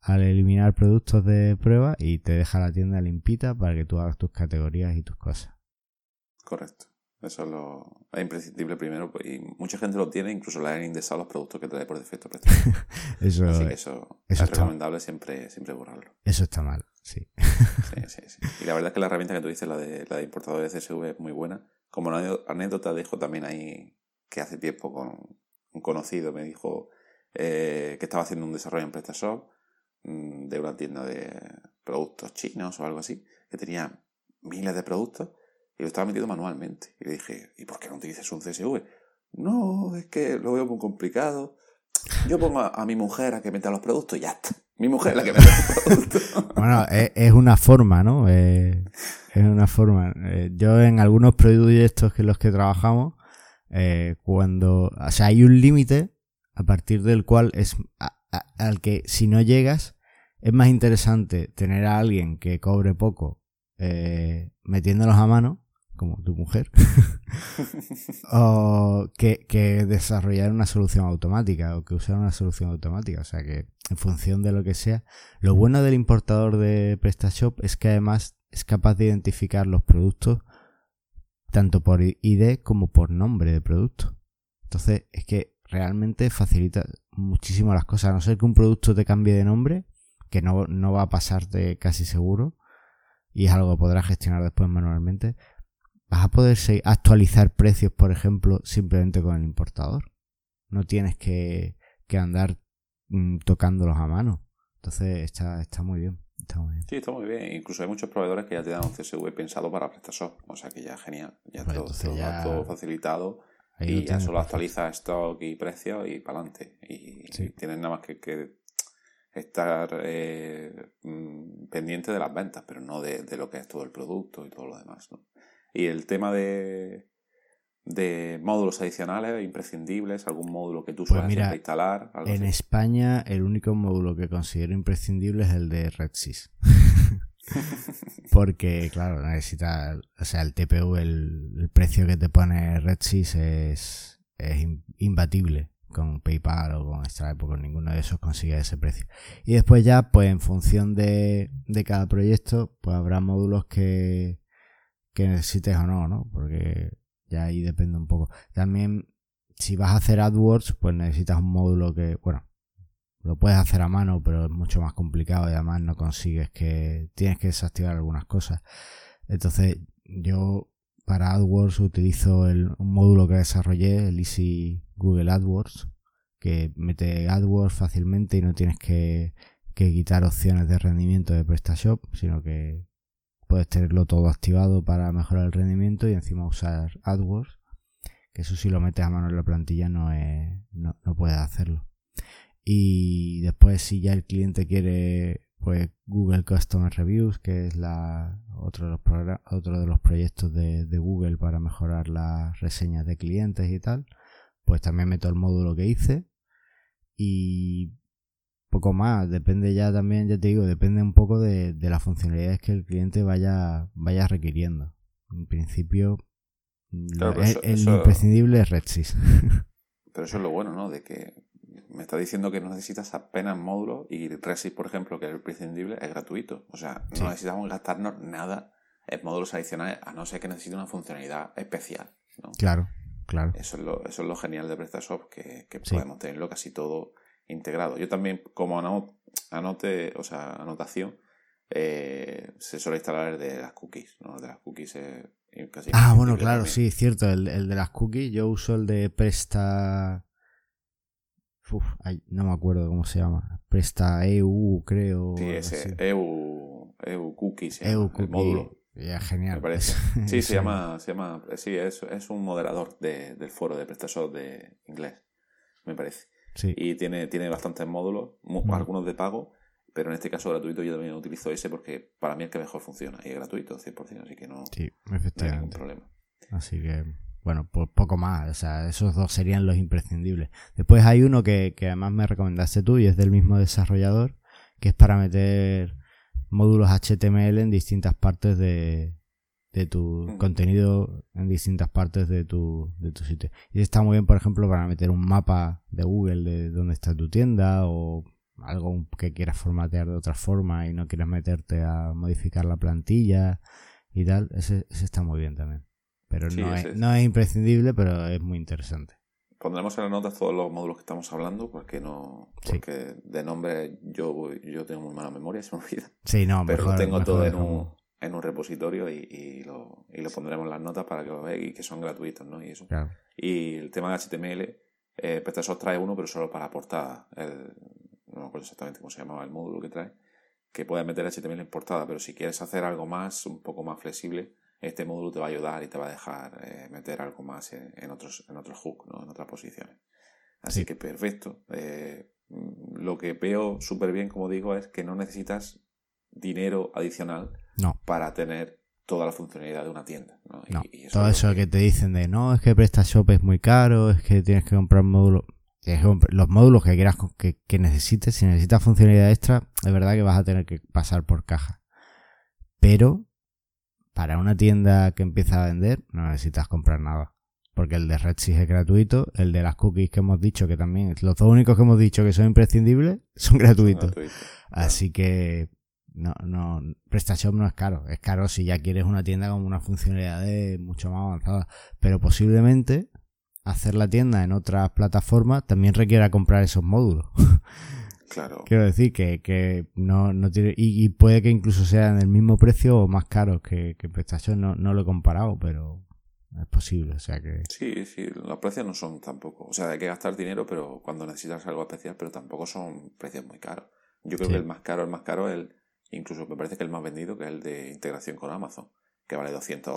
al eliminar productos de prueba y te deja la tienda limpita para que tú hagas tus categorías y tus cosas. Correcto. Eso es lo es imprescindible primero pues, y mucha gente lo tiene, incluso le han indexado los productos que trae por defecto. eso, Así que eso, es recomendable siempre, siempre borrarlo. Eso está mal, sí. sí, sí, sí. Y la verdad es que la herramienta que tú dices, la de, la de importador de CSV, es muy buena. Como anécdota dejo también ahí que hace tiempo con un conocido me dijo eh, que estaba haciendo un desarrollo en PrestaShop mm, de una tienda de productos chinos o algo así, que tenía miles de productos y lo estaba metiendo manualmente. Y le dije, ¿y por qué no utilizas un CSV? No, es que lo veo muy complicado. Yo pongo a, mi mujer a que meta los productos y ya está. Mi mujer es la que mete los productos. bueno, es, una forma, ¿no? es una forma. Eh, yo en algunos proyectos que los que trabajamos, eh, cuando, o sea, hay un límite a partir del cual es al que si no llegas, es más interesante tener a alguien que cobre poco eh, metiéndolos a mano como tu mujer, o que, desarrollar una solución automática o que usar una solución automática. O sea que en función de lo que sea. Lo bueno del importador de PrestaShop es que además es capaz de identificar los productos tanto por ID como por nombre de producto. Entonces es que realmente facilita muchísimo las cosas. A no ser que un producto te cambie de nombre, que no, no va a pasarte casi seguro y es algo que podrás gestionar después manualmente, vas a poder actualizar precios, por ejemplo, simplemente con el importador. No tienes que, que andar mm, tocándolos a mano. Entonces está, está muy bien. Está muy bien. Sí, está muy bien. Incluso hay muchos proveedores que ya te dan un CSV pensado para PrestaShop. O sea que ya genial. Ya pues todo, todo, facilitado. y ya solo actualiza stock y precio y para adelante. Y, tienes nada más que, que estar eh, mm, pendiente de las ventas, pero no de, de, lo que es todo el producto y todo lo demás. ¿no? Y el tema de, de módulos adicionales, imprescindibles, algún módulo que tú pues suelas instalar. en España el único módulo que considero imprescindible es el de RedSys. Porque, claro, necesita, o sea, el TPU, el, precio que te pone RedSys es, es imbatible con PayPal o con Stripe, porque ninguno de esos consigue ese precio. Y después ya, pues en función de, de cada proyecto, pues habrá módulos que, que necesites o no, ¿no? Porque ya ahí depende un poco. También, si vas a hacer AdWords, pues necesitas un módulo que, bueno, lo puedes hacer a mano, pero es mucho más complicado y además no consigues que, tienes que desactivar algunas cosas. Entonces, yo para AdWords utilizo el, un módulo que desarrollé, el Easy Google AdWords, que mete AdWords fácilmente y no tienes que, que quitar opciones de rendimiento de PrestaShop, sino que puedes tenerlo todo activado para mejorar el rendimiento y encima usar AdWords, que eso si lo metes a mano en la plantilla no, es, no, puedes hacerlo. Y después si ya el cliente quiere pues Google Customer Reviews, que es la, otro, de los otro de los proyectos de, de Google para mejorar las reseñas de clientes y tal, pues también meto el módulo que hice y poco más. Depende ya también, ya te digo, depende un poco de, las funcionalidades que el cliente vaya, vaya requiriendo. En principio, el, imprescindible es RedSys. Pero eso es lo bueno, ¿no? De que me está diciendo que no necesitas apenas módulos y RedSys, por ejemplo, que es el imprescindible, es gratuito. O sea, no necesitamos gastarnos nada en módulos adicionales, a no ser que necesite una funcionalidad especial. Claro, claro. Eso es lo, eso es lo genial de PrestaShop, que, que podemos tenerlo casi todo integrado. Yo también, como anote, o sea, anotación, eh, se suele instalar el de las cookies, ¿no? El de las cookies es casi Ah, bueno, claro, sí, cierto. El, de las cookies, yo uso el de Presta. Uf, no me acuerdo cómo se llama. Presta EU, creo. Sí, ese EU, EU Cookies, EU el módulo. Ya, genial. Me parece. Sí, se llama, se llama, sí, es, es un moderador de, del foro de PrestaShop de inglés, me parece. Y tiene, tiene bastantes módulos, algunos de pago, pero en este caso gratuito yo también utilizo ese porque para mí es que mejor funciona y es gratuito 100%, así que no, sí, hay ningún problema. Así que, bueno, pues poco más, o sea, esos dos serían los imprescindibles. Después hay uno que, que además me recomendaste tú y es del mismo desarrollador, que es para meter módulos HTML en distintas partes de, de tu mm. contenido en distintas partes de tu, de tu sitio. Y está muy bien, por ejemplo, para meter un mapa de Google de dónde está tu tienda o algo que quieras formatear de otra forma y no quieras meterte a modificar la plantilla y tal. Ese, está muy bien también. Pero no, es, no es imprescindible, pero es muy interesante. Pondremos en las notas todos los módulos que estamos hablando, porque no, porque de nombre yo yo tengo muy mala memoria, se me olvida. Sí, no, pero lo tengo todo en un, en un repositorio y, lo, y lo pondremos en las notas para que lo veáis y que son gratuitos, ¿no? Y eso. Y el tema de HTML, eh, PrestaShop trae uno, pero solo para portada. no me acuerdo exactamente cómo se llamaba el módulo que trae. Que puedes meter HTML en portada, pero si quieres hacer algo más, un poco más flexible, este módulo te va a ayudar y te va a dejar eh, meter algo más en, otros, en otros hooks, ¿no? En otras posiciones. Así que perfecto. Eh, lo que veo súper bien, como digo, es que no necesitas dinero adicional no. para tener toda la funcionalidad de una tienda. todo eso que... te dicen de no, es que PrestaShop es muy caro, es que tienes que comprar módulos. Los módulos que quieras que, que necesites, si necesitas funcionalidad extra, es verdad que vas a tener que pasar por caja. Pero para una tienda que empieza a vender, no necesitas comprar nada. Porque el de RedSys es gratuito, el de las cookies que hemos dicho que también, los dos únicos que hemos dicho que son imprescindibles, son gratuitos. Así que no, no, PrestaShop no es caro. Es caro si ya quieres una tienda con una funcionalidad mucho más avanzada. Pero posiblemente hacer la tienda en otras plataformas también requiera comprar esos módulos. Claro. Quiero decir que, que no, no tiene. Y, puede que incluso sean el mismo precio o más caros que, que PrestaShop. No, no lo he comparado, pero es posible. O sea que. Sí, sí, los precios no son tampoco. O sea, hay que gastar dinero, pero cuando necesitas algo especial, pero tampoco son precios muy caros. Yo creo que el más caro, el más caro es el. Incluso me parece que el más vendido, que es el de integración con Amazon, que vale 200,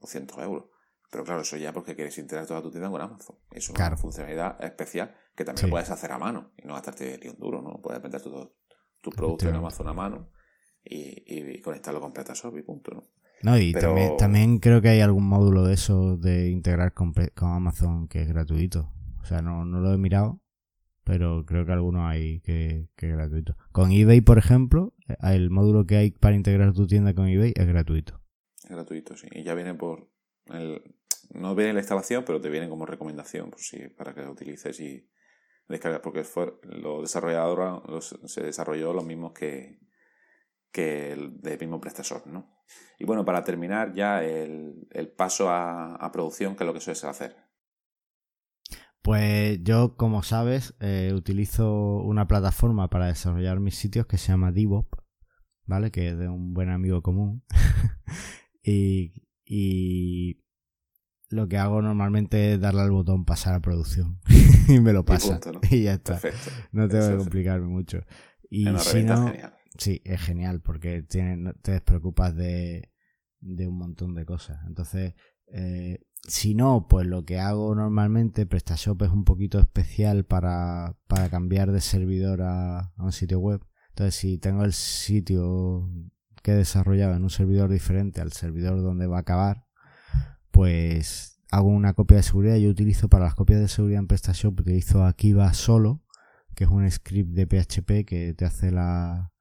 200 euros. Pero claro, eso ya porque quieres integrar toda tu tienda con Amazon. Es una funcionalidad especial que también puedes hacer a mano y no gastarte ni un duro, ¿no? Puedes vender tus tu productos en Amazon a mano y, conectarlo con PrestaShop y punto, ¿no? No, y también, creo que hay algún módulo de eso de integrar con, Amazon que es gratuito. O sea, no, no lo he mirado, pero creo que algunos hay que, que es gratuito. Con eBay, por ejemplo, el módulo que hay para integrar tu tienda con eBay es gratuito. Es gratuito, sí. Y ya viene por el, no viene la instalación, pero te viene como recomendación por si, para que lo utilices y descargas, porque lo desarrolladores se desarrolló los mismos que, que el del mismo PrestaShop, ¿no? Y bueno, para terminar ya el, paso a, producción, ¿qué es lo que sueles hacer? Pues yo, como sabes, eh, utilizo una plataforma para desarrollar mis sitios que se llama Divop, ¿vale? Que es de un buen amigo común. y, y lo que hago normalmente es darle al botón pasar a producción y me lo pasa y, ya está. No tengo que complicarme mucho. Y si no, sí, es genial porque tiene, te despreocupas de, de un montón de cosas. Entonces, eh, si no, pues lo que hago normalmente, PrestaShop es un poquito especial para, para cambiar de servidor a, un sitio web. Entonces, si tengo el sitio que he desarrollado en un servidor diferente al servidor donde va a acabar, pues hago una copia de seguridad. Yo utilizo para las copias de seguridad en PrestaShop, utilizo Akiva solo, que es un script de PHP que te hace la,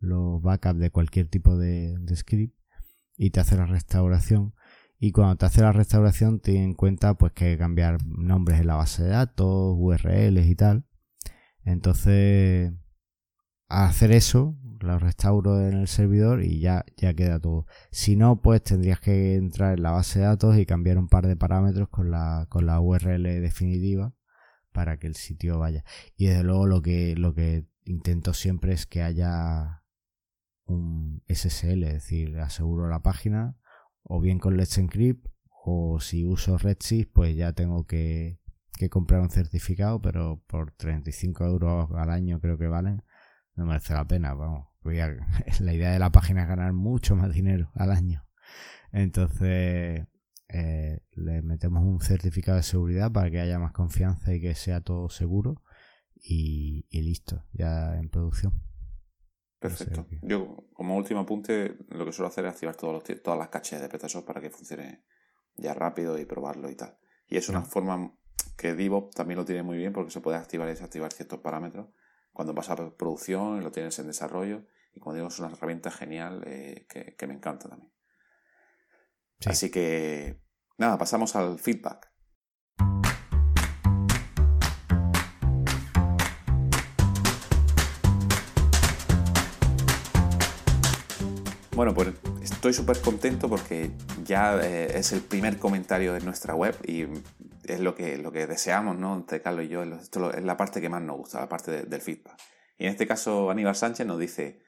los backups de cualquier tipo de, script y te hace la restauración. Y cuando te hace la restauración, ten en cuenta pues que cambiar nombres en la base de datos, URLs y tal. Entonces, al hacer eso, lo restauro en el servidor y ya, ya queda todo. Si no, pues tendrías que entrar en la base de datos y cambiar un par de parámetros con la, con la URL definitiva para que el sitio vaya. Y desde luego lo que, lo que intento siempre es que haya un SSL, es decir, aseguro la página o bien con Let's Encrypt o si uso Redshift pues ya tengo que, que comprar un certificado pero por 35 euros al año creo que valen no merece la pena, vamos. la idea de la página es ganar mucho más dinero al año. Entonces, eh, le metemos un certificado de seguridad para que haya más confianza y que sea todo seguro. Y, listo, ya en producción. Perfecto. Yo, como último apunte, lo que suelo hacer es activar todos los, todas las caches de PrestaShop para que funcione ya rápido y probarlo y tal. Y es una forma que Divo también lo tiene muy bien porque se puede activar y desactivar ciertos parámetros cuando vas a producción y lo tienes en desarrollo. Y como digo, es una herramienta genial eh, que, me encanta también. Así que, nada, pasamos al feedback. Bueno, pues estoy súper contento porque ya eh, es el primer comentario de nuestra web y es lo que, lo que deseamos, ¿no? Entre Carlos y yo, esto es la parte que más nos gusta, la parte del feedback. Y en este caso, Aníbal Sánchez nos dice,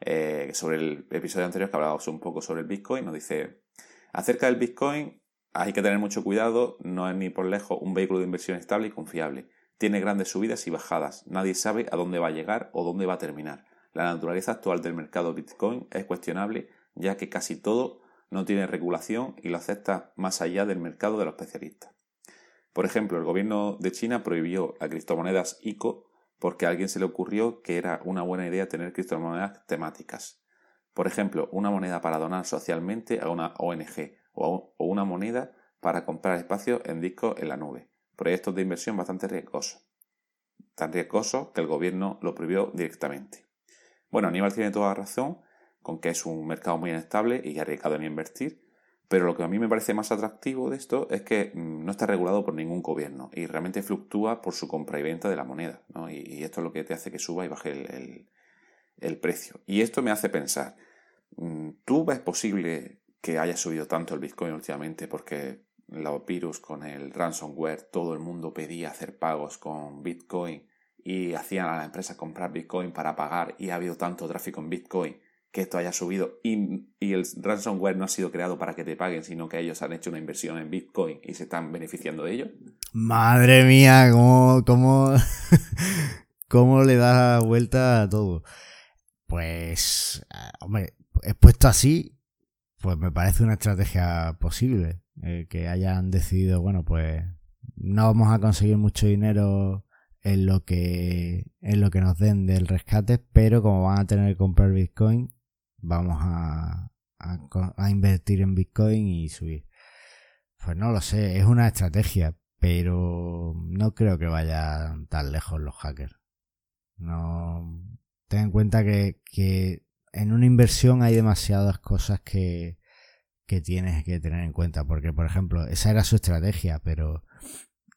eh, sobre el episodio anterior que hablábamos un poco sobre el Bitcoin, nos dice, acerca del Bitcoin hay que tener mucho cuidado, no es ni por lejos un vehículo de inversión estable y confiable. Tiene grandes subidas y bajadas, nadie sabe a dónde va a llegar o dónde va a terminar. La naturaleza actual del mercado Bitcoin es cuestionable, ya que casi todo no tiene regulación y lo acepta más allá del mercado de los especialistas. Por ejemplo, el gobierno de China prohibió a criptomonedas ICO porque a alguien se le ocurrió que era una buena idea tener criptomonedas temáticas. Por ejemplo, una moneda para donar socialmente a una ONG o una moneda para comprar espacio en discos en la nube. Proyectos de inversión bastante riesgosos. Tan riesgosos que el gobierno lo prohibió directamente. Bueno, Aníbal tiene toda razón con que es un mercado muy inestable y arriesgado en invertir, pero lo que a mí me parece más atractivo de esto es que mm, no está regulado por ningún gobierno y realmente fluctúa por su compra y venta de la moneda. Y, esto es lo que te hace que suba y baje el, precio. Y esto me hace pensar, mm, ¿tú ves posible que haya subido tanto el Bitcoin últimamente porque los virus con el ransomware, todo el mundo pedía hacer pagos con Bitcoin y hacían a las empresas comprar Bitcoin para pagar y ha habido tanto tráfico en Bitcoin que esto haya subido y, el ransomware no ha sido creado para que te paguen, sino que ellos han hecho una inversión en Bitcoin y se están beneficiando de ello. Madre mía, cómo, cómo, cómo le da vuelta a todo. Pues, eh, hombre, expuesto así, pues me parece una estrategia posible. Eh, que hayan decidido, bueno, pues no vamos a conseguir mucho dinero en lo que en lo que nos den del rescate, pero como van a tener que comprar Bitcoin, vamos a, a, invertir en Bitcoin y subir. Pues no lo sé, es una estrategia, pero no creo que vayan tan lejos los hackers. No ten en cuenta que, que en una inversión hay demasiadas cosas que, que tienes que tener en cuenta, porque por ejemplo, esa era su estrategia, pero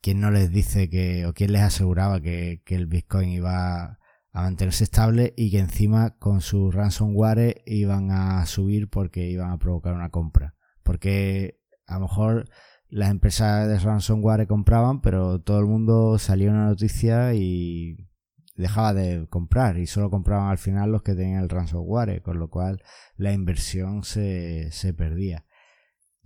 ¿quién no les dice que, o quién les aseguraba que, el Bitcoin iba a mantenerse estable y que encima con su ransomware iban a subir porque iban a provocar una compra. Porque a lo mejor las empresas de ransomware compraban, pero todo el mundo salió una noticia y dejaba de comprar y solo compraban al final los que tenían el ransomware, con lo cual la inversión se, se perdía.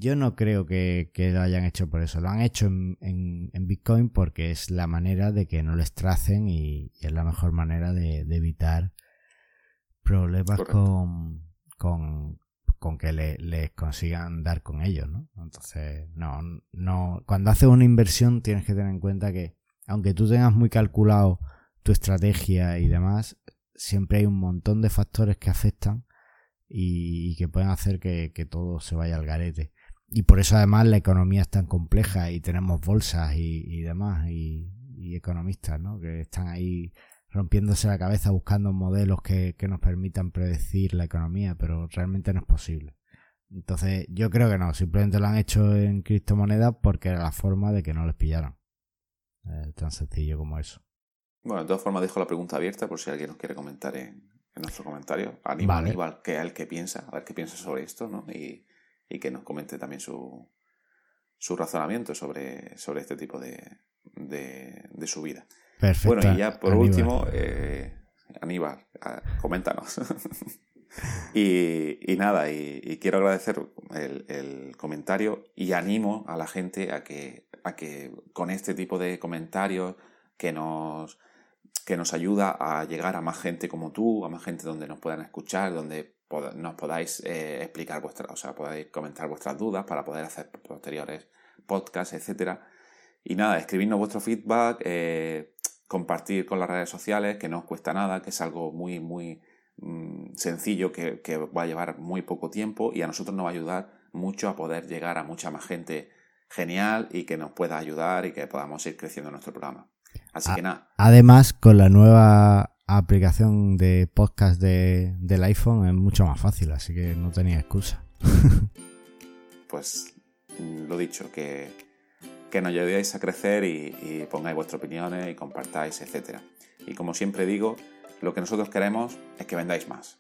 Yo no creo que, lo hayan hecho por eso. Lo han hecho en, Bitcoin porque es la manera de que no les tracen y, es la mejor manera de, evitar problemas con, con, que les consigan dar con ellos, ¿no? Entonces, no, no. Cuando haces una inversión tienes que tener en cuenta que, aunque tú tengas muy calculado tu estrategia y demás, siempre hay un montón de factores que afectan y, que pueden hacer que, que todo se vaya al garete. Y por eso además la economía es tan compleja y tenemos bolsas y, demás y, economistas, ¿no? Que están ahí rompiéndose la cabeza buscando modelos que, nos permitan predecir la economía, pero realmente no es posible. Entonces yo creo que no, simplemente lo han hecho en criptomonedas porque era la forma de que no les pillaran. tan sencillo como eso. Bueno, de todas formas dejo la pregunta abierta por si alguien nos quiere comentar en, nuestro comentario. Aníbal, igual que el que piensa, a ver qué piensa sobre esto, ¿no? Y, y que nos comente también su, su razonamiento sobre, sobre este tipo de, de, su vida. Perfecto. Bueno, y ya por último, eh, Aníbal, coméntanos. y, y, nada, y, quiero agradecer el, el, comentario y animo a la gente a que, a que con este tipo de comentarios que nos, que nos ayuda a llegar a más gente como tú, a más gente donde nos puedan escuchar, donde nos podáis eh, explicar vuestras, o sea, podáis comentar vuestras dudas para poder hacer posteriores podcasts, etcétera. Y nada, escribirnos vuestro feedback, eh, compartir con las redes sociales, que no os cuesta nada, que es algo muy, muy mm, sencillo, que, que, va a llevar muy poco tiempo y a nosotros nos va a ayudar mucho a poder llegar a mucha más gente genial y que nos pueda ayudar y que podamos ir creciendo nuestro programa. Así que nada. Además, con la nueva aplicación de podcast de, del iPhone es mucho más fácil, así que no tenía excusa. pues lo dicho, que, que nos ayudéis a crecer y, pongáis vuestras opiniones y compartáis, etc. Y como siempre digo, lo que nosotros queremos es que vendáis más.